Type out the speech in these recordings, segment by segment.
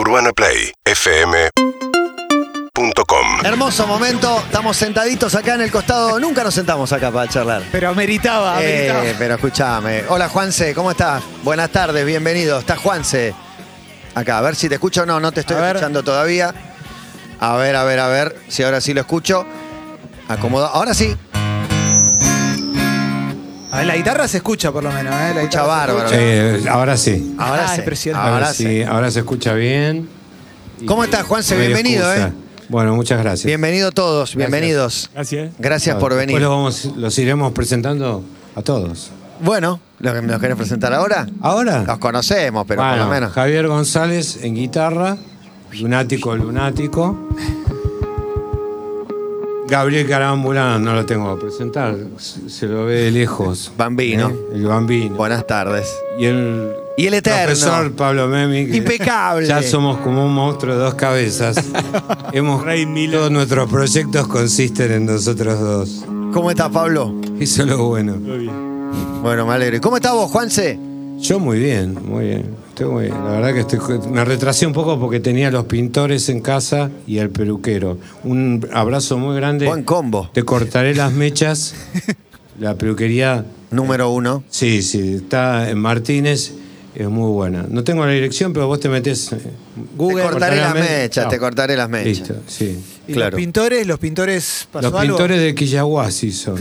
UrbanaPlayFM.com Hermoso momento, estamos sentaditos acá en el costado. Nunca nos sentamos acá para charlar. Pero ameritaba, ameritaba. Eh, pero escúchame. Hola Juanse, ¿cómo estás? Buenas tardes, bienvenido. Está Juanse. Acá, a ver si te escucho. No, no te estoy A ver. escuchando todavía. A ver, a ver, a ver. Si ahora sí lo escucho. Acomodo. Ahora sí. A ver, la guitarra se escucha por lo menos, ¿eh? La Escucha guitarra se bárbaro. escucha. Eh, ahora sí. Ahora Ah, sí. impresionante. Ahora Ahora sí. sí, ahora se escucha bien. ¿Cómo estás, Juanse? no hay Bienvenido, excusa. ¿eh? Bueno, muchas gracias. Bienvenido todos, bienvenidos. Gracias. Gracias por Después venir. Los, vamos, los iremos presentando a todos. Bueno, ¿lo que me los querés presentar ahora? ¿Ahora? Los conocemos, pero Bueno, por lo menos. Javier González en guitarra, lunático, lunático. Gabriel Carámbula no lo tengo que presentar, se lo ve de lejos. Bambino. ¿eh? El bambino. Buenas tardes. Y el, Y el eterno. profesor Pablo Memi. que Impecable. Ya somos como un monstruo de dos cabezas. Hemos, Rey Milo. todos nuestros proyectos consisten en nosotros dos. ¿Cómo estás, Pablo? Eso es lo bueno. Muy bien. Bueno, me alegro. ¿Y ¿Cómo estás vos, Juanse? Yo muy bien, muy bien. Estoy muy bien. La verdad que estoy, me retrasé un poco porque tenía los pintores en casa y el peluquero. Un abrazo muy grande. Buen combo. Te cortaré las mechas. La peluquería, Número uno. sí, sí, está en Martínez. Es muy buena. No tengo la dirección, pero vos te metes. eh, Google. te cortaré las me- mechas, te cortaré las mechas. Listo, sí. ¿Y claro. los pintores, los pintores pasó Los algo? pintores de Quillahuasi son.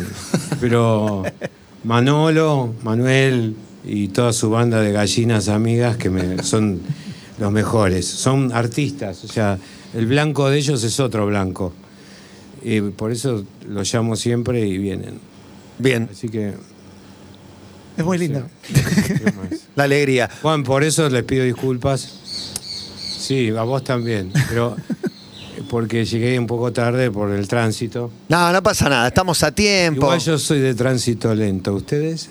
Pero Manolo, Manuel y toda su banda de gallinas amigas que me, son los mejores. Son artistas, o sea, el blanco de ellos es otro blanco. Y por eso los llamo siempre y vienen. Bien, Así que. Es muy lindo. la alegría. Juan, por eso les pido disculpas. Sí, a vos también. Pero porque llegué un poco tarde por el tránsito. No, no pasa nada, estamos a tiempo. Igual yo soy de tránsito lento. ¿Ustedes?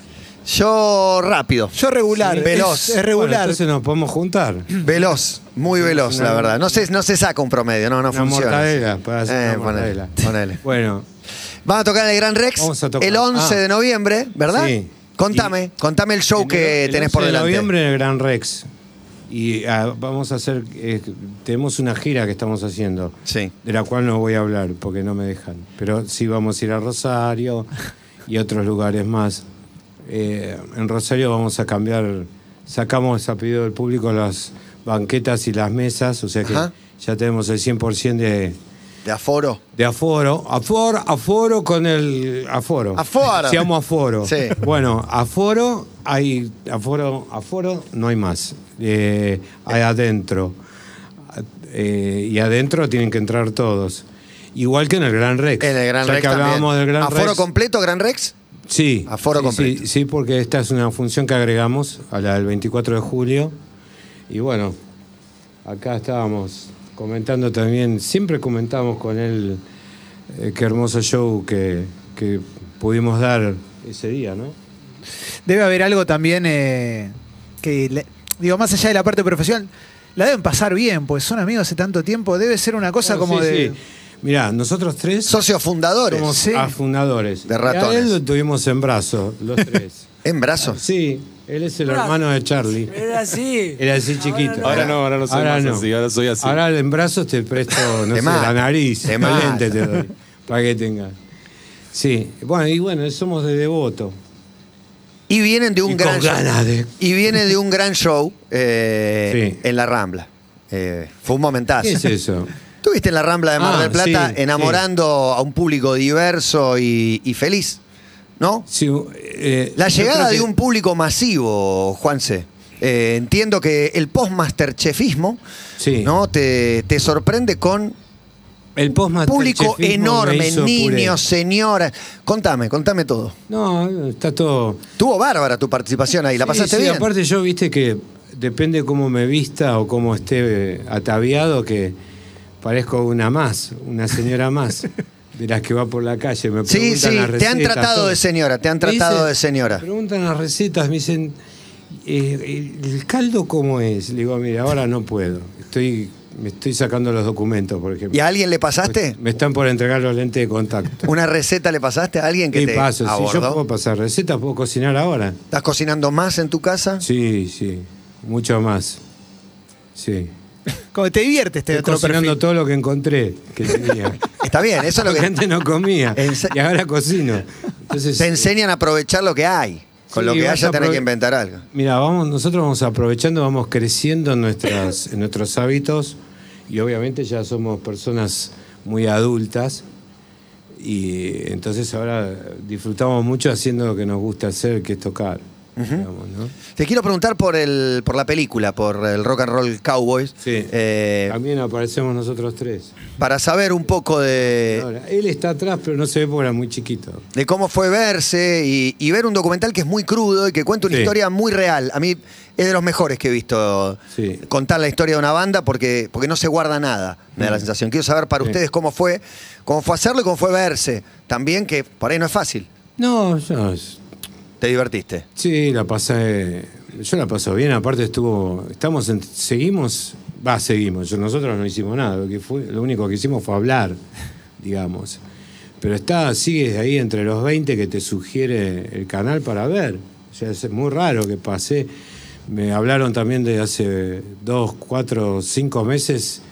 Yo rápido. Yo regular. Sí. Veloz. Es, es Bueno, regular. entonces nos podemos juntar. Veloz, muy veloz, la verdad. No se, no se saca un promedio, no, no Una funciona. mortadela, para hacer Eh, una mortadela. ponele. Bueno, Van a tocar en el Gran Rex Vamos a tocar. el 11 Ah. de noviembre, ¿verdad? Sí. Contame, contame el show que el- el tenés 11 por de delante. noviembre en el Gran Rex. Y ah, vamos a hacer, eh, tenemos una gira que estamos haciendo, Sí. de la cual no voy a hablar porque no me dejan. Pero sí vamos a ir a Rosario y otros lugares más. Eh, en Rosario vamos a cambiar, sacamos a pedido del público las banquetas y las mesas, o sea que Ajá. ya tenemos el 100% de, De aforo. De aforo, aforo, aforo con el aforo. Aforo. Se llama aforo. Sí. Bueno, aforo, hay aforo, aforo no hay más. Eh, hay adentro. Eh, y adentro tienen que entrar todos. Igual que en el Gran Rex. En el Gran Ya Rex que hablábamos también. del Gran ¿Aforo Rex. completo, Gran Rex? Sí. Aforo sí, completo. Sí, sí, porque esta es una función que agregamos a la del 24 de julio. Y bueno, acá estábamos comentando también, siempre comentamos con él eh, qué hermoso show que, que pudimos dar ese día, ¿no? Debe haber algo también eh, que, le- digo, más allá de la parte profesional, la deben pasar bien, pues son amigos hace tanto tiempo. Debe ser una cosa No, como sí, de. Mirá, nosotros tres Socios fundadores. somos Sí. fundadores. De Y ratones. A él lo tuvimos en brazos, los tres. ¿En brazos? Sí, él es el hermano de Charlie. Era así. Era así chiquito. Ahora no, ahora no soy más así, ahora soy así. Ahora en brazos te presto, no Te sé, la nariz, el lente te doy, para que tengas. Sí, bueno, y bueno, somos de devoto. Y vienen de un Y gran con show. ganas de- Y viene de un gran show eh, Sí. en la Rambla. Eh, fue un momentazo. ¿Qué es eso? Estuviste en la Rambla de Mar Ah, del Plata sí, enamorando a un público diverso y, y feliz, ¿no? Sí, eh, La llegada de un público masivo, Juanse. Eh, entiendo que el post-masterchefismo Sí. ¿no? te, te sorprende con el post público enorme, niños, señoras. Contame, contame todo. No, está todo. Tuvo bárbara tu participación ahí, ¿la Sí, pasaste sí, bien? Aparte, yo viste que depende cómo me vista o cómo esté eh, ataviado, que parezco una más, una señora más. De las que va por la calle, me Sí, preguntan sí, las te han recetas, tratado todo. de señora, te han tratado dicen- de señora. Me preguntan las recetas, me dicen, eh, ¿el caldo cómo es? Le digo, mira, ahora no puedo. Estoy, me estoy sacando los documentos, por ejemplo. ¿Y a alguien le pasaste? Me están por entregar los lentes de contacto. ¿Una receta le pasaste a alguien que ¿Qué te pasa? Si yo puedo pasar recetas, puedo cocinar ahora. ¿Estás cocinando más en tu casa? Sí, sí, mucho más. Sí. Como te diviertes este Estoy otro cocinando perfil. todo lo que encontré que tenía. Está bien, eso es lo Porque que antes no comía. Y ahora cocino. Entonces, te enseñan a aprovechar lo que hay. Con Sí, lo que vas haya a tenés aprove- que inventar algo. Mira, vamos, nosotros vamos aprovechando, vamos creciendo en, nuestras, en nuestros hábitos y obviamente ya somos personas muy adultas y entonces ahora disfrutamos mucho haciendo lo que nos gusta hacer, que es tocar. Digamos, ¿no? Te quiero preguntar por el por la película, por el Rock and Roll Cowboys. Sí. Eh, También aparecemos nosotros tres. para saber un poco de, Ahora, él está atrás, pero no se ve porque era muy chiquito. de cómo fue verse y, y ver un documental que es muy crudo y que cuenta una Sí. historia muy real. A mí es de los mejores que he visto Sí. contar la historia de una banda porque, porque no se guarda nada, me da la sensación. Quiero saber para Mm. Sí. ustedes cómo fue, cómo fue hacerlo y cómo fue verse. También que por ahí no es fácil. No, yo, Te divertiste. Sí, la pasé. Yo la paso bien, aparte estuvo. Estamos en- seguimos. Va, seguimos. Yo- nosotros no hicimos nada. Lo, que fue, lo único que hicimos fue hablar, digamos. Pero está, sigues ahí entre los 20 que te sugiere el canal para ver. O sea, es muy raro que pase. Me hablaron también de hace dos, cuatro, cinco meses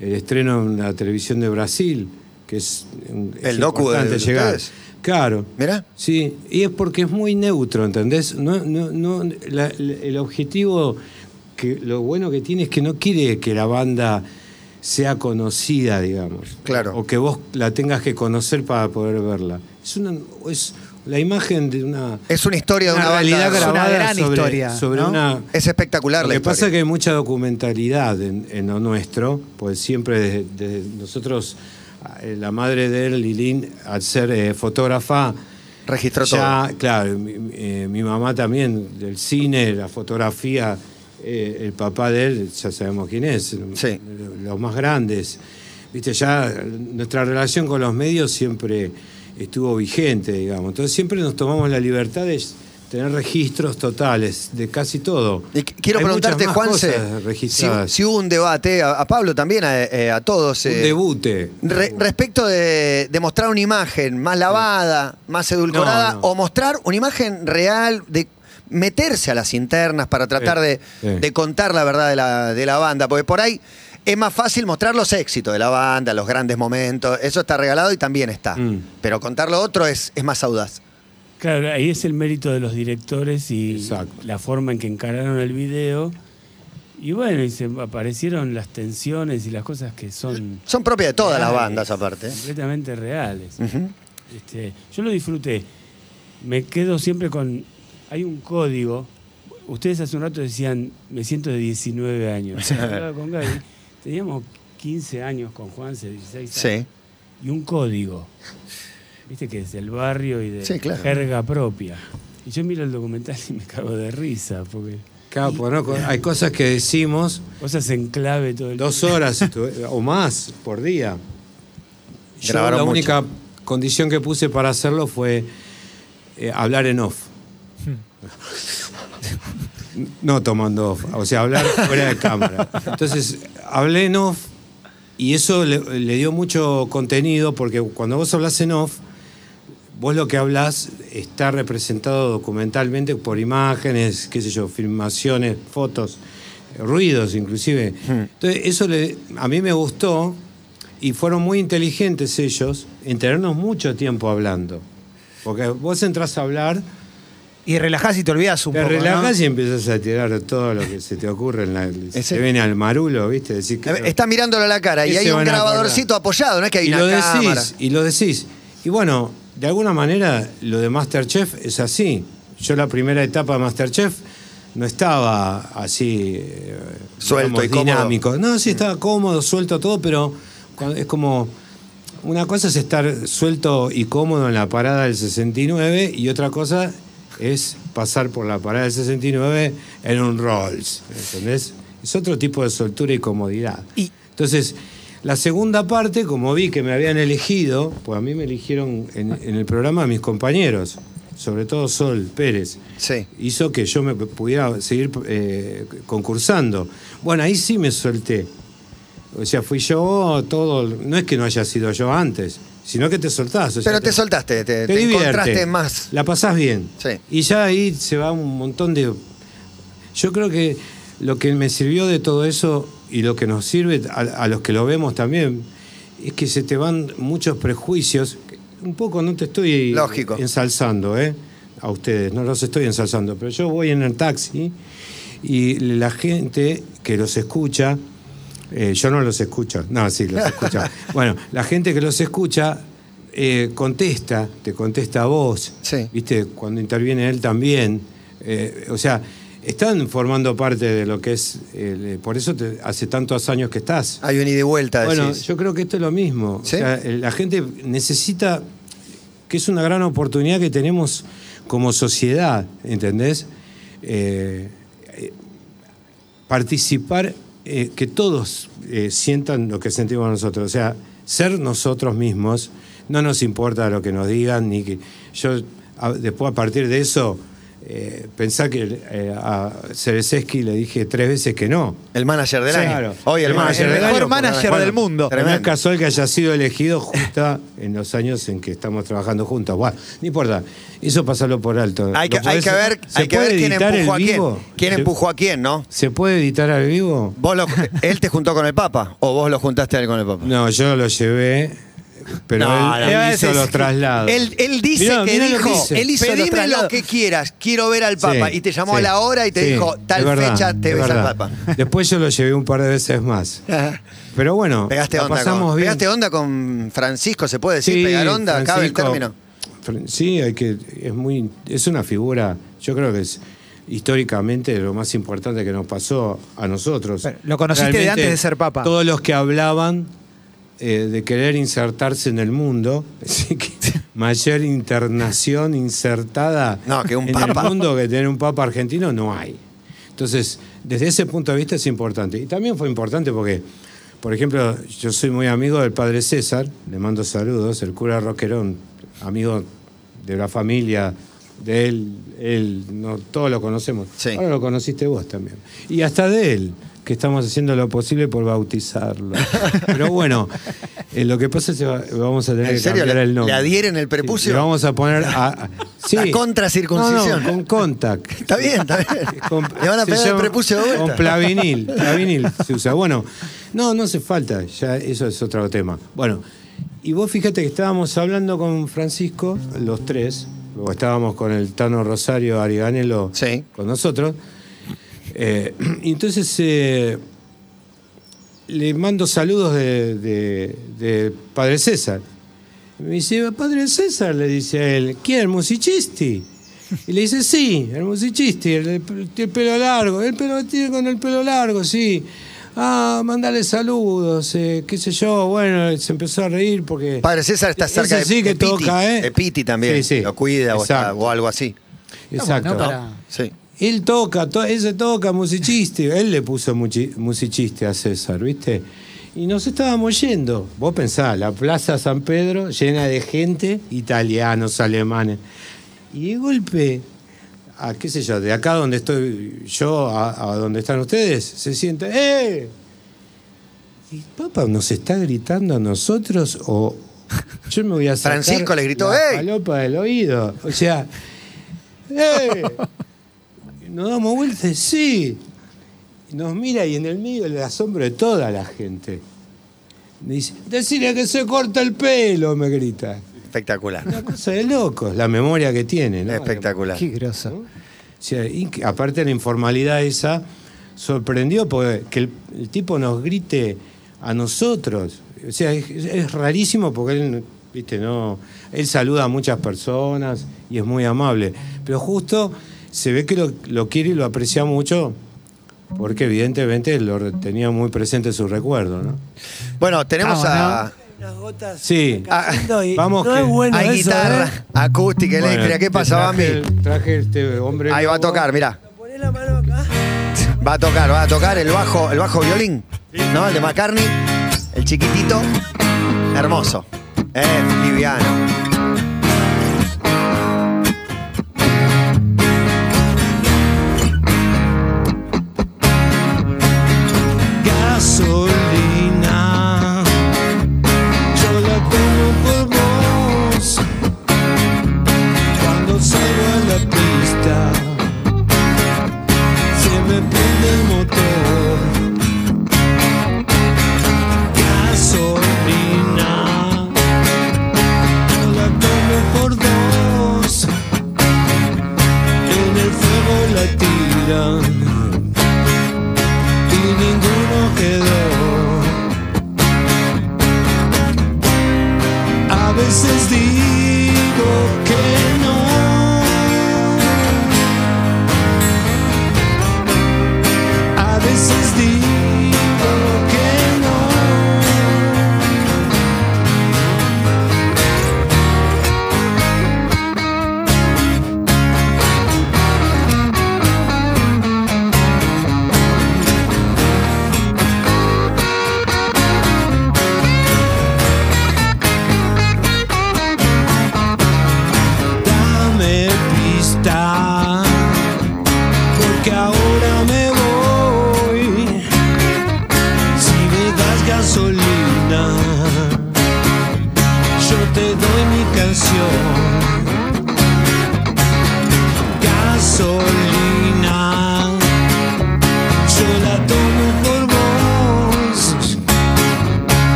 el estreno en la televisión de Brasil, que es, es El docu de- de llegar. ustedes. Claro. Mirá. Sí, y es porque es muy neutro, ¿entendés? No, no, no, la- la- el objetivo, que lo bueno que tiene es que no quiere que la banda sea conocida, digamos. Claro. O que vos la tengas que conocer para poder verla. Es una es la imagen de una, Es una historia de una, realidad banda. Es una grabada gran sobre, historia, sobre ¿no? una Es espectacular lo la que historia. pasa es que hay mucha documentalidad en, en lo nuestro, pues siempre desde, desde nosotros, la madre de él, Lilín, al ser eh, fotógrafa, Registró ya, claro, mi, mi- eh, mi mamá también, del cine, la fotografía, eh, el papá de él, ya sabemos quién es, Sí. los más grandes. Viste, ya nuestra relación con los medios siempre estuvo vigente, digamos. Entonces siempre nos tomamos la libertad de tener registros totales de casi todo. Y qu- quiero Hay preguntarte, Juanse, si, si hubo un debate, a, a Pablo también, a, eh, a todos, Un eh, debute. re- respecto de, de mostrar una imagen más lavada, más edulcorada, No, no. o mostrar una imagen real de meterse a las internas para tratar de, contar la verdad de la, de la banda, porque por ahí es más fácil mostrar los éxitos de la banda, los grandes momentos, eso está regalado y también está, Mm. pero contar lo otro es, es más audaz. Claro, ahí es el mérito de los directores y Exacto. la forma en que encararon el video. Y bueno, y se aparecieron las tensiones y las cosas que son Son propias de todas las bandas aparte. completamente reales. Este, yo lo disfruté. Me quedo siempre con. Hay un código. Ustedes hace un rato decían, me siento de 19 años. Con Gaby. Teníamos 15 años con Juanse, 16 años. Sí. Y un código. Viste que es del barrio y de Sí, claro. jerga propia. Y yo miro el documental y me cago de risa, porque Claro, pues, ¿no? hay cosas que decimos cosas en clave todo el dos horas o más por día. Yo Grabaron la mucho. única condición que puse para hacerlo fue eh, hablar en off. No tomando off, o sea, hablar fuera de cámara. Entonces, hablé en off y eso le, le dio mucho contenido porque cuando vos hablas en off, vos lo que hablas está representado documentalmente por imágenes, qué sé yo, filmaciones, fotos, ruidos inclusive. Entonces, eso le- a mí me gustó y fueron muy inteligentes ellos en tenernos mucho tiempo hablando. Porque vos entras a hablar, Y relajás y te olvidás un te poco. ¿no? relajás y empiezas a tirar todo lo que se te ocurre. En la, se te viene al marulo, ¿viste? Decir que, Está mirándolo a la cara y ¿Qué hay un grabadorcito apoyado, no es que hay y una lo cámara. decís, y lo decís. Y bueno, de alguna manera lo de Masterchef es así. Yo la primera etapa de Masterchef no estaba así eh, Suelto y cómodo. dinámico. No, sí estaba cómodo, suelto todo, pero cuando- es como una cosa es estar suelto y cómodo en la parada del 69 y otra cosa es pasar por la parada del 69 en un Rolls, ¿entendés? Es otro tipo de soltura y comodidad. Y- Entonces, la segunda parte, como vi que me habían elegido, pues a mí me eligieron en, en el programa mis compañeros, sobre todo Sol Pérez, Sí. hizo que yo me pudiera seguir eh, concursando. Bueno, ahí sí me solté. O sea, fui yo todo, no es que no haya sido yo antes, sino que te soltás. o sea, Pero te soltaste, te, te te divierte, encontraste más. La pasás bien. Sí. Y ya ahí se va un montón de. Yo creo que lo que me sirvió de todo eso y lo que nos sirve a, a los que lo vemos también es que se te van muchos prejuicios. Un poco no te estoy Lógico. ensalzando, ¿eh? A ustedes, no los estoy ensalzando, pero yo voy en el taxi y la gente que los escucha, eh, yo no los escucho, no, sí, los escucho. bueno, la gente que los escucha eh, contesta, te contesta a vos, Sí. ¿viste? Cuando interviene él también. Eh, o sea, están formando parte de lo que es, eh, por eso te- hace tantos años que estás. Hay un ida y vuelta, Bueno, decís. yo creo que esto es lo mismo. ¿Sí? O sea, la gente necesita, que es una gran oportunidad que tenemos como sociedad, ¿entendés? Eh, eh, participar, eh, que todos sientan lo que sentimos nosotros. O sea, ser nosotros mismos, no nos importa lo que nos digan, ni que yo a- después a partir de eso, eh, pensá que eh, a Cerezeski le dije tres veces que no. El manager del año. Claro. Hoy el, El manager el del mejor año. manager Bueno, del mundo. No es casual que haya sido elegido justo en los años en que estamos trabajando juntos. Bueno, no importa, eso pasarlo por alto. Hay que, ¿Lo hay que ver, ¿Se hay que ver quién editar empujó a el quién. vivo? ¿Quién ¿Se- empujó a quién, no? ¿Se puede editar al vivo? ¿Vos lo- ¿Él te juntó con el Papa o vos lo juntaste a él con el Papa? No, yo lo llevé, pero No, él, no, él no, hizo los traslados. Él, él dice Mirá, que mirá lo dijo, dice. Él hizo los pedime lo traslados. que quieras, quiero ver al Papa. Sí, y te llamó sí, a la hora y te sí, dijo, tal es verdad, fecha te es ves al verdad. Papa. Después yo lo llevé un par de veces más. Pero bueno, Pegaste la onda, pasamos con, bien. pegaste onda con Francisco, ¿se puede decir? Sí, ¿Pegar onda? ¿Cabe el Francisco, término? Fran- Sí, hay que, es muy, es una figura, yo creo que es históricamente lo más importante que nos pasó a nosotros. Pero, ¿lo conociste de antes de ser papa? Todos los que hablaban eh, de querer insertarse en el mundo, así que mayor internación insertada No, que un en papa. el mundo que tener un papa argentino no hay. Entonces, desde ese punto de vista es importante. Y también fue importante porque, por ejemplo, yo soy muy amigo del padre César, le mando saludos, el cura Roquerón, amigo de la familia de él, él no, todos lo conocemos. Sí. Ahora lo conociste vos también. Y hasta de él, que estamos haciendo lo posible por bautizarlo. Pero bueno, eh, lo que pasa es que va- vamos a tener ¿En que serio? cambiar ¿Le- el nombre. le adhieren el prepucio? Le vamos a poner a, a- sí. La contracircuncisión. No, no, con contact. Está bien, está bien. Con- Le van a pegar el prepucio de vuelta. Con plavinil, plavinil se usa. Bueno, no, no hace falta, ya eso es otro tema. Bueno, y vos fíjate que estábamos hablando con Francisco, los tres, luego estábamos con el Tano Rosario Ariganelo Sí. con nosotros, eh, y entonces eh, le mando saludos de, de- de Padre César. Me dice, Padre César, le dice a él, ¿quién? ¿El musicisti? Y le dice, sí, el musicisti, el, el- el pelo largo, el pelo tiene con el pelo largo, sí. Ah, mandale saludos, eh, qué sé yo. Bueno, se empezó a reír porque... Padre César está cerca Ese de, sí que de Piti. toca, ¿eh? De Piti también. Sí, sí. Lo cuida o, está- Exacto. o algo así. Exacto. ¿no? Para- Sí. Él toca, to- él se toca musiciste. Él le puso musiciste a César, ¿viste? Y nos estábamos yendo. Vos pensás, la Plaza San Pedro llena de gente, italianos, alemanes. Y de golpe, a qué sé yo, de acá donde estoy yo, a, a donde están ustedes, se siente, ¡eh! ¿Y papá nos está gritando a nosotros o yo me voy a sacar Francisco le gritó, la ¡Ey! palopa del oído? O sea, ¡eh! Nos damos vueltas, sí. Y Nos mira y en el medio el asombro de toda la gente. Me dice, decirle que se corta el pelo, me grita. Espectacular. Una cosa de locos, la memoria que tiene, ¿no? Espectacular. Qué groso. O sea, inc- aparte de la informalidad esa, sorprendió porque que el, el tipo nos grite a nosotros. O sea, es, es rarísimo porque él, viste, no, él saluda a muchas personas y es muy amable. Pero justo se ve que lo, lo quiere y lo aprecia mucho porque evidentemente lo tenía muy presente en su recuerdo, ¿no? Bueno, tenemos a. Unas gotas Sí. y Vamos no que- es bueno hay eso, guitarra, ¿eh? acústica, Bueno, eléctrica. ¿Qué te pasa, Bambi? traje el- Traje este hombre. Ahí va a tocar, mirá. Poné la mano acá. Va a tocar, va a tocar el bajo, el bajo violín. ¿No? El de McCartney. El chiquitito. Hermoso. Eh, liviano. Gasolina. veces digo que.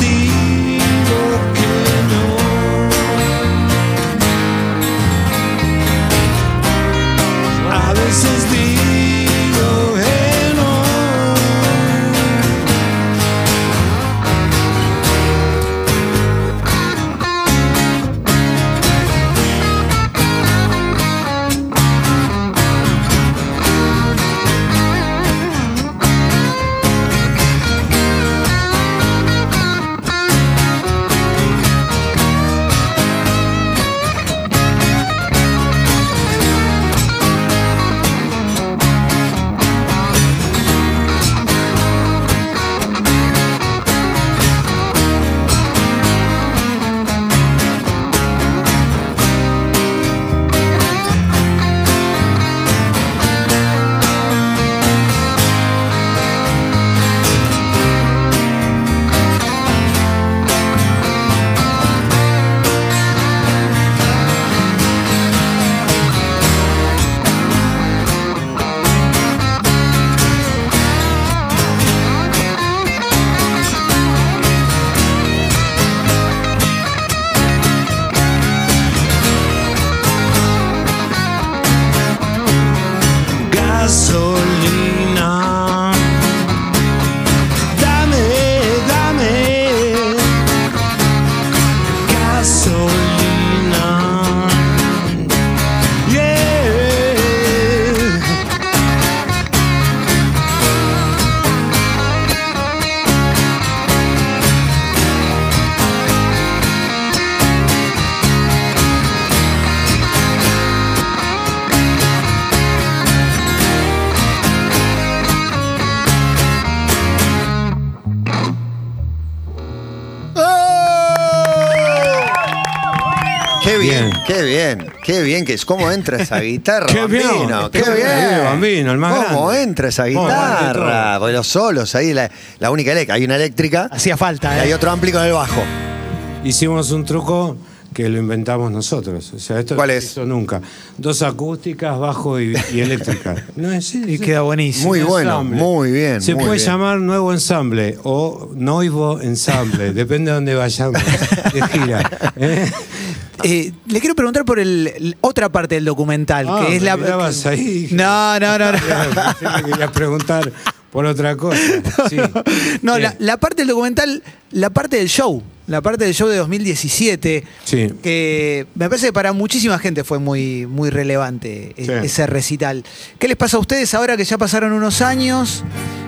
Veces qué bien que es. ¿Cómo entra esa guitarra, Qué bien, Bambino? Qué qué bien. bien, Bambino, el más ¿Cómo grande. entra esa ¿Cómo vale guitarra? Porque los solos ahí, la, la única eléctrica. Hay una eléctrica Hacía y falta, hay ¿eh? otro ampli con el bajo. Hicimos un truco que lo inventamos nosotros. O sea, esto ¿Cuál no es? nunca. Dos acústicas, bajo y, y eléctrica. No es Y queda buenísimo. Muy bueno, ensamble. muy bien, Se muy puede bien. llamar nuevo ensamble o noivo ensamble, depende de dónde vayamos de gira. ¿eh? Eh, le quiero preguntar por el, el- otra parte del documental, Ah, que es me la. mirabas ahí, dije, No, no, no. no. Pensé que querías preguntar por otra cosa. Sí. No, Bien. la, la parte del documental, la parte del show, la parte del show de 2017, Sí. que me parece que para muchísima gente fue muy, muy relevante e- Sí. ese recital. ¿Qué les pasa a ustedes ahora que ya pasaron unos años?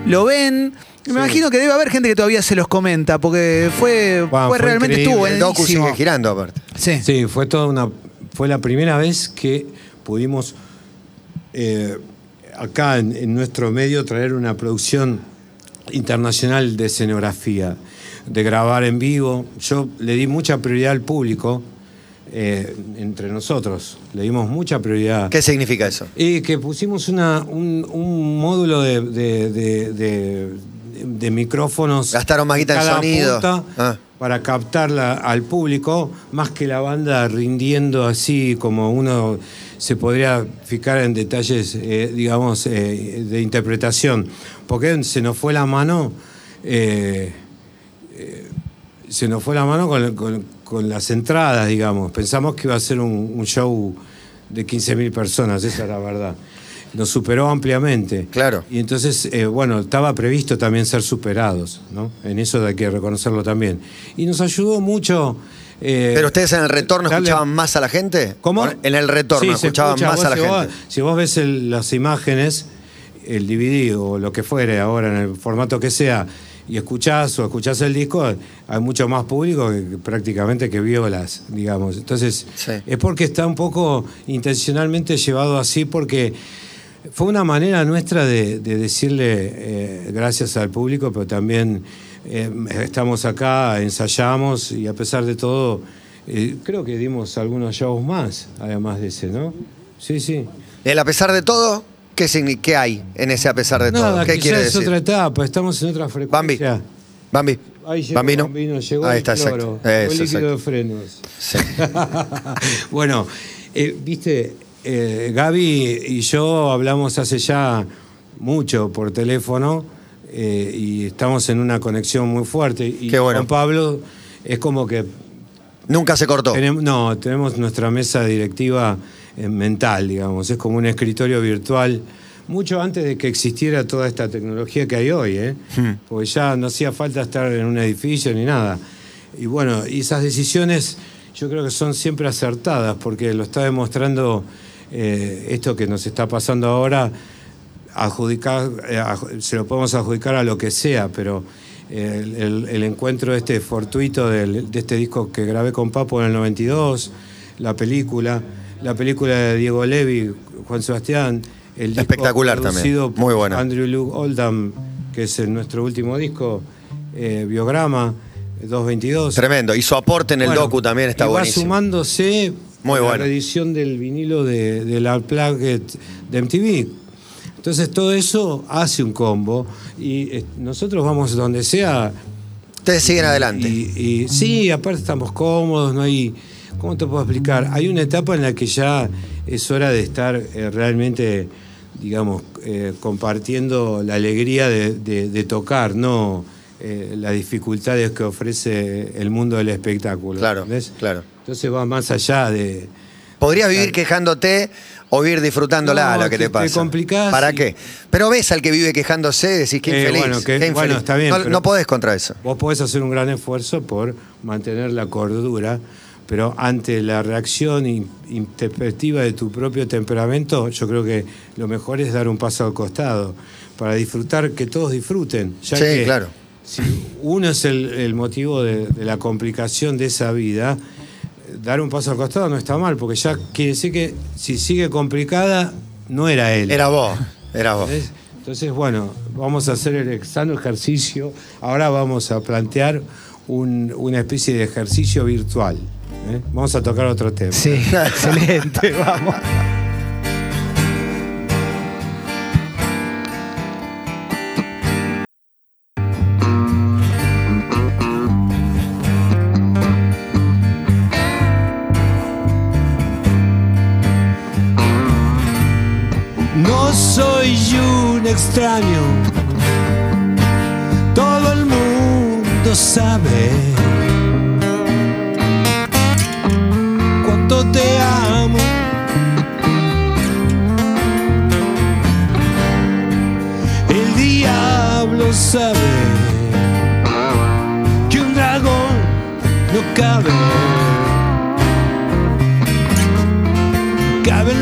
¿Lo ven? Me Sí. imagino que debe haber gente que todavía se los comenta, porque fue, Bueno, fue fue realmente increíble. estuvo El docu sigue girando, aparte. Sí. Sí, fue toda una. Fue la primera vez que pudimos eh, acá en, en nuestro medio traer una producción internacional de escenografía, de grabar en vivo. Yo le di mucha prioridad al público eh, entre nosotros, le dimos mucha prioridad. ¿Qué significa eso? Y que pusimos una, un, un módulo de, de- de- de- de micrófonos. Gastaron más guita en cada sonido. punta Ah. Para captarla al público, más que la banda rindiendo así como uno se podría fijar en detalles, eh, digamos, eh, de interpretación. Porque se nos fue la mano. eh, eh, se nos fue la mano con, con- con las entradas, digamos. Pensamos que iba a ser un, un show de 15.000 personas, esa es la verdad. Nos superó ampliamente. Claro. Y entonces, eh, bueno, estaba previsto también ser superados, ¿no? En eso hay que reconocerlo también. Y nos ayudó mucho. eh, ¿Pero ustedes en el retorno darle- escuchaban más a la gente? ¿Cómo? En el retorno Sí, escuchaban escucha. más Vos, a la si vos- gente. si vos ves el- las imágenes, el DVD o lo que fuere ahora en el formato que sea, y escuchás o escuchás el disco, hay mucho más público que, que prácticamente que violas, digamos. Entonces, Sí. es porque está un poco intencionalmente llevado así, porque fue una manera nuestra de, de decirle eh, gracias al público, pero también eh, estamos acá, ensayamos y a pesar de todo Eh, creo que dimos algunos shows más, además de ese, ¿no? Sí, sí. El a pesar de todo, ¿qué, hay en ese a pesar de todo? ¿Qué quiere ya es decir? otra etapa, estamos en otra Bambi. frecuencia. Bambi. Ahí llegó Bambino. Bambino, llegó Ahí el está, cloro, exacto. llegó Eso, el líquido exacto. de frenos. Sí. bueno, viste, eh, Gaby y yo hablamos hace ya mucho por teléfono eh, y estamos en una conexión muy fuerte. Y Qué bueno. con Pablo es como que Nunca se cortó. tenemos, no, tenemos nuestra mesa directiva eh, mental, digamos, es como un escritorio virtual. Mucho antes de que existiera toda esta tecnología que hay hoy, ¿eh? Hmm. porque ya no hacía falta estar en un edificio ni nada. Y bueno, y esas decisiones yo creo que son siempre acertadas, porque lo está demostrando eh, esto que nos está pasando ahora, adjudicar, eh, se lo podemos adjudicar a lo que sea, pero eh, el, el- el encuentro este fortuito del- de este disco que grabé con Papo en el 92, la película, la película de Diego Levi, Juan Sebastián, el disco Espectacular también, producido muy por bueno. Andrew Luke Oldham, que es el- nuestro último disco, eh, Biograma, 222. Tremendo. Y su aporte en el Bueno, docu también está y va buenísimo. sumándose Muy la bueno. reedición del vinilo de, de la Plaget de MTV. Entonces todo eso hace un combo y eh, nosotros vamos donde sea. Ustedes siguen adelante. Y, y sí, aparte estamos cómodos, no hay. ¿Cómo te puedo explicar? Hay una etapa en la que ya es hora de estar eh, realmente, digamos, eh, compartiendo la alegría de, de- de tocar, no eh, las dificultades que ofrece el mundo del espectáculo. Claro, ¿entendés? claro. Entonces va más allá de. Podrías vivir quejándote o vivir disfrutándola No, lo que te- te te pasa. complicás ¿Para y- qué? Pero ves al que vive quejándose, decís que Eh, infeliz. bueno, que- qué bueno, está bien, No, no podés contra eso. Vos podés hacer un gran esfuerzo por mantener la cordura, pero ante la reacción in- intempestiva de tu propio temperamento, yo creo que lo mejor es dar un paso al costado para disfrutar, que todos disfruten. Ya Sí, que claro. Si uno es el, el motivo de, de la complicación de esa vida, dar un paso al costado no está mal, porque ya quiere decir que si sigue complicada, no era él. Era vos, era vos. Entonces, bueno, vamos a hacer el sano ejercicio. Ahora vamos a plantear un- una especie de ejercicio virtual. ¿eh? Vamos a tocar otro tema. Sí, excelente, vamos. Extraño, todo el mundo sabe cuánto te amo. El diablo sabe que un dragón no cabe. Cabe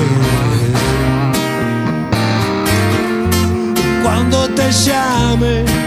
cuando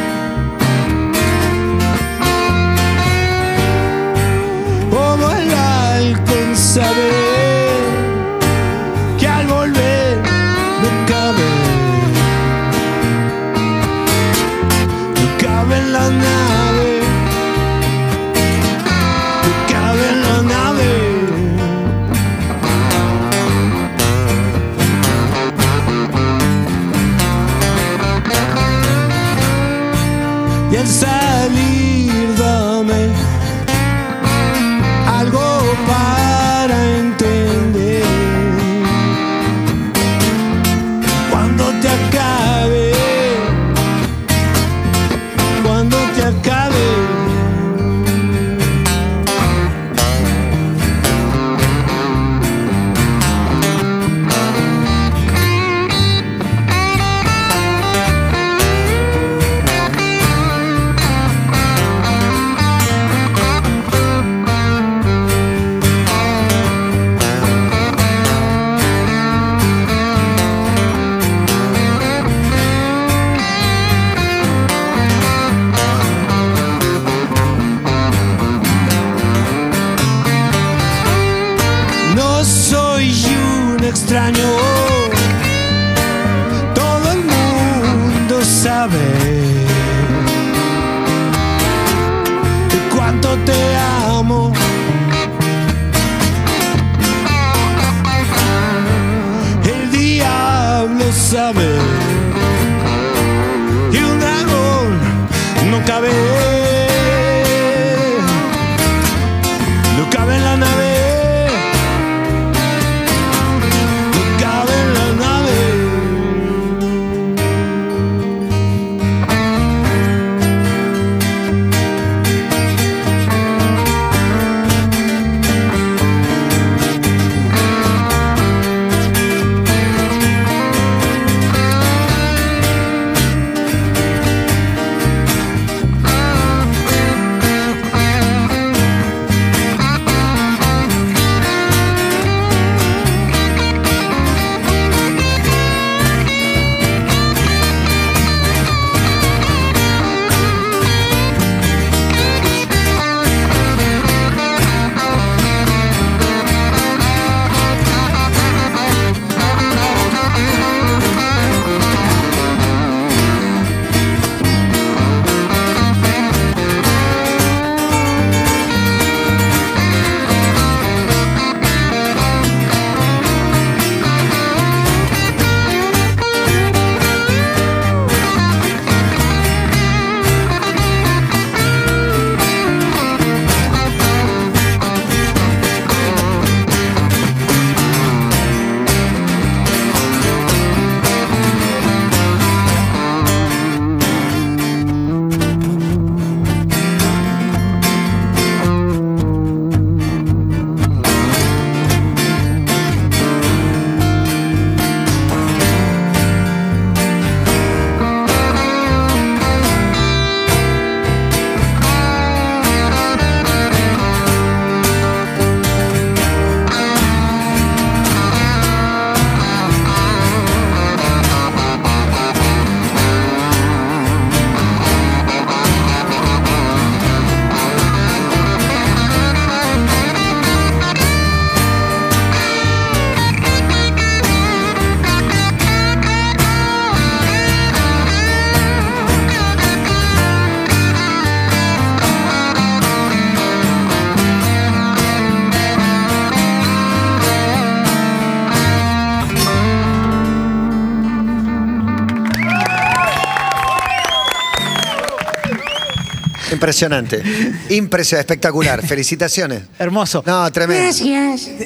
Impresionante. Impresionante, espectacular. Felicitaciones. Hermoso. No, tremendo.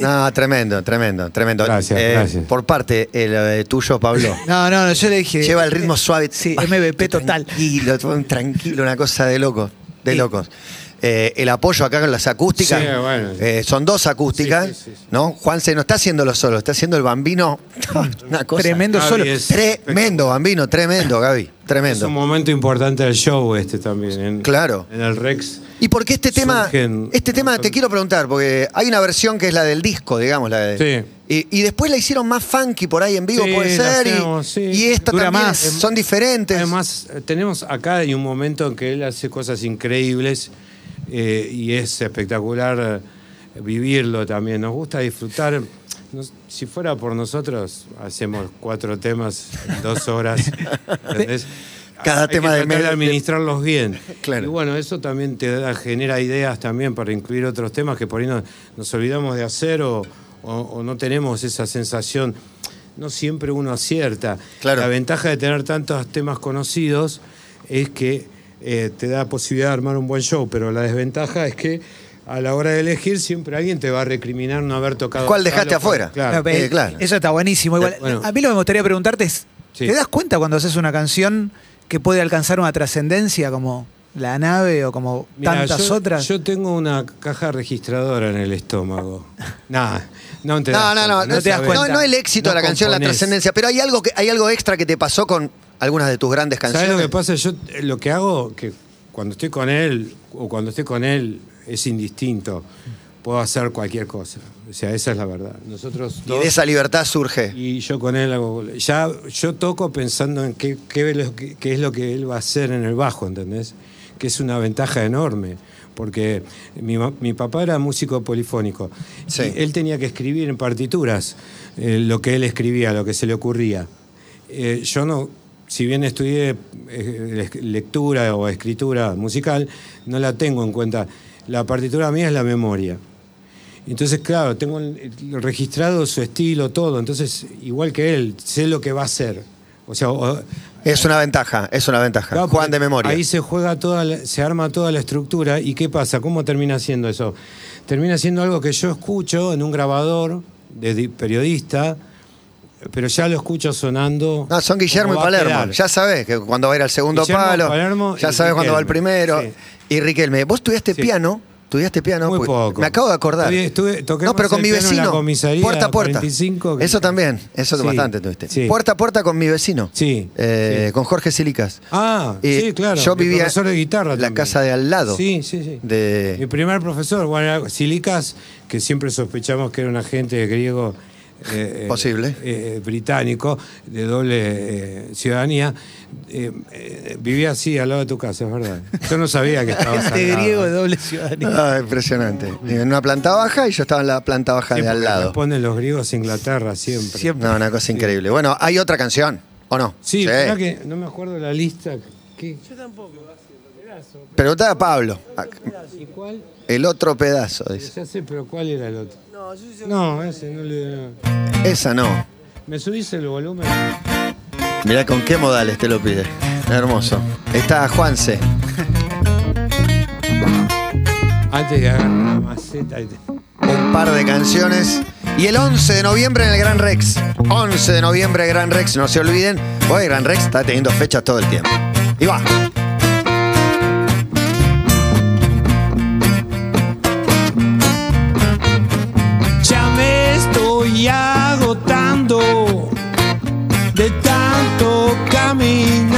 No, tremendo, tremendo, tremendo. Eh, Gracias, gracias. Por parte el, eh, tuyo, Pablo. No, no, no, yo le dije. Lleva el ritmo suave. Sí, MVP total. Tranquilo, tranquilo, una cosa de locos. De Sí. locos. Eh, el apoyo acá con las acústicas. Sí, bueno. eh, son dos acústicas, Sí, sí, sí, sí. ¿no? Juanse no está haciéndolo solo, está haciendo el bambino. Una cosa. Tremendo Gaby solo. es- Tremendo, bambino, tremendo, Gaby. Es Tremendo. un momento importante del show este también. en- Claro. En el Rex. ¿Y por qué este tema? Surgen Este tema te quiero preguntar, porque hay una versión que es la del disco, digamos, la de. Sí. Y, y después la hicieron más funky por ahí en vivo, Sí, puede ser. y- hacemos, sí. Y, esta Dura también. más. Son diferentes. Además, tenemos acá hay un momento en que él hace cosas increíbles eh, y es espectacular vivirlo también. Nos gusta disfrutar. Nos- si fuera por nosotros, hacemos cuatro temas en dos horas. ¿entendés? Cada Hay tema que de tratar de medio- administrarlos bien. Claro. Y bueno, eso también te da- genera ideas también para incluir otros temas que por ahí no- nos olvidamos de hacer o, o- o no tenemos esa sensación. No siempre uno acierta. Claro. La ventaja de tener tantos temas conocidos es que eh, te da posibilidad de armar un buen show, pero la desventaja es que a la hora de elegir siempre alguien te va a recriminar no haber tocado. ¿Cuál dejaste afuera? Claro. No, eh, Eh, claro. Eso está buenísimo. Igual, Bueno. a mí lo que me gustaría preguntarte es, Sí. ¿te das cuenta cuando haces una canción que puede alcanzar una trascendencia como La Nave o como Mirá, tantas yo, otras? Yo tengo una caja registradora en el estómago. Nah, no te No, das no, no, cuenta, no, te das no, cuenta. no el éxito No de la canción, la trascendencia, pero hay algo que hay algo extra que te pasó con algunas de tus grandes canciones. ¿Sabes lo que pasa? Yo eh, lo que hago, que cuando estoy con él o cuando estoy con él es indistinto. Puedo hacer cualquier cosa. O sea, esa es la verdad. Nosotros Y de esa libertad surge. y yo con él hago. Ya yo toco pensando en qué, qué, es lo que- qué es lo que él va a hacer en el bajo, ¿entendés? Que es una ventaja enorme. porque mi, mi papá era músico polifónico. Sí. Él tenía que escribir en partituras eh, lo que él escribía, lo que se le ocurría. Eh, yo no, si bien estudié eh, le- lectura o escritura musical, no la tengo en cuenta. La partitura mía es la memoria. Entonces, claro, tengo registrado su estilo, todo. Entonces, igual que él, sé lo que va a hacer. O sea, o- Es una ventaja, es una ventaja. Claro, Juan porque de memoria. Ahí se juega toda, la- se arma toda la estructura. ¿Y qué pasa? ¿Cómo termina siendo eso? Termina siendo algo que yo escucho en un grabador de di- periodista, pero ya lo escucho sonando. No, son Guillermo y Palermo. Ya sabes que cuando va a ir al segundo Guillermo, palo, Palermo ya sabes cuando va al primero. Sí. Y Riquelme, vos estudiaste Sí. piano, estudiaste piano. Muy Porque poco. Me acabo de acordar. Estuve- toqué no, pero con mi vecino. puerta a puerta. 45 que- Eso también, eso Sí, bastante tuviste. sí. Puerta a puerta con mi vecino. Sí, Eh, sí. Con Jorge Silicas. Ah, Y sí, claro. Yo mi vivía profesor de guitarra en la también. casa de al lado. Sí, sí, sí. Mi De... primer profesor, bueno, Silicas, que siempre sospechamos que era un agente griego. Eh, eh, Posible. eh, británico, de doble eh, ciudadanía. eh, eh, vivía así, al lado de tu casa, es verdad. Yo no sabía que estaba Este griego de doble ciudadanía. Ah, impresionante. En una planta baja y yo estaba en la planta baja de al lado. Ponen los griegos a Inglaterra siempre. Siempre. No, una cosa increíble. Bueno, hay otra canción, ¿o no? Sí, verdad que no me acuerdo la lista. ¿Qué? Yo tampoco. Preguntá a Pablo. ¿Y cuál? El otro pedazo, dice. Ya sé, pero ¿cuál era el otro? No, yo No, ese no le. no. Esa no. ¿Me subís el volumen? Mirá con qué modales te lo pide. Hermoso. Está Juanse. Antes de agarrar una maceta. Un par de canciones. Y el 11 de noviembre en el Gran Rex. 11 de noviembre Gran Rex, no se olviden. Hoy Gran Rex está teniendo fechas todo el tiempo. Y va. Caminar.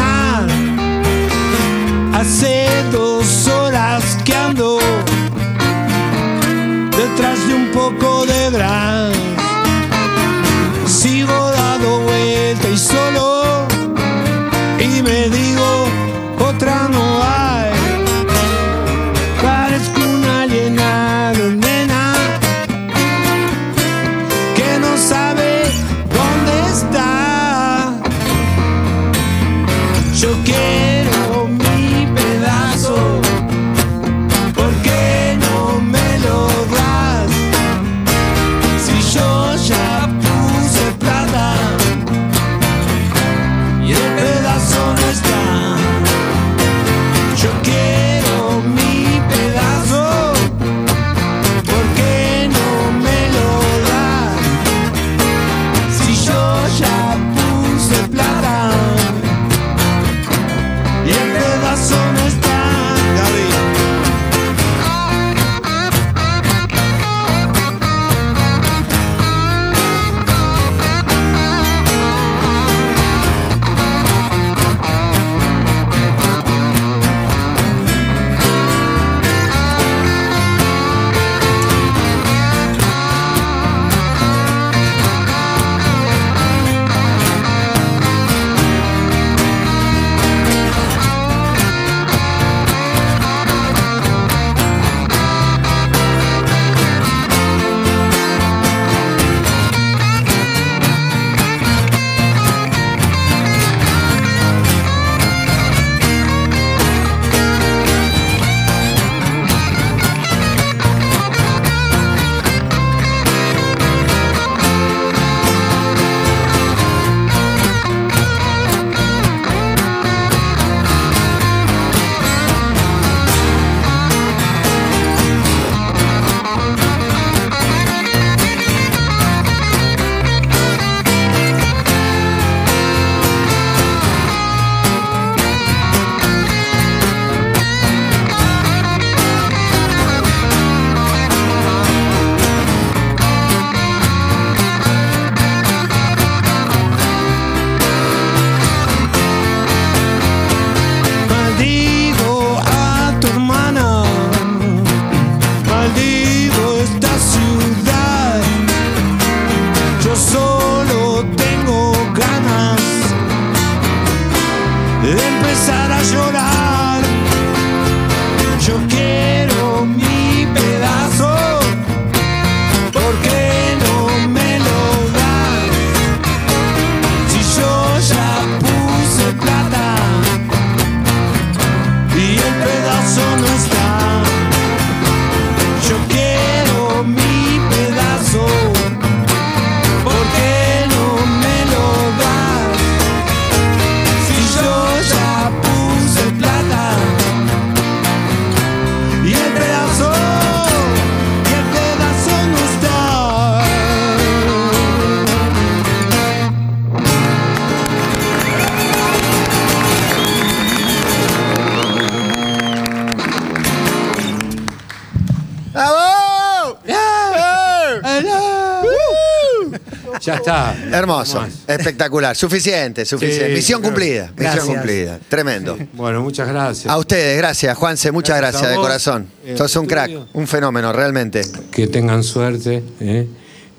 Está. Hermoso, Más. espectacular, suficiente, suficiente. Sí, misión creo- cumplida, misión Gracias. cumplida. Tremendo. Bueno, muchas gracias. A ustedes, gracias, Juanse, muchas Gracias de corazón. Eh, Sos un crack, un fenómeno, realmente. Que tengan suerte, ¿eh?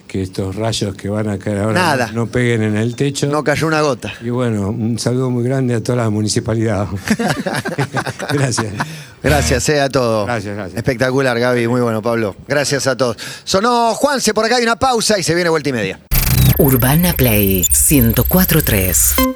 que estos rayos que van a caer ahora Nada. no, peguen en el techo. No cayó una gota. Y bueno, un saludo muy grande a toda la municipalidad. gracias. Gracias eh, a todos. Gracias, gracias. Espectacular, Gaby. Muy bueno, Pablo. Gracias a todos. Sonó Juanse, por acá hay una pausa y se viene vuelta y media. Urbana Play 1043.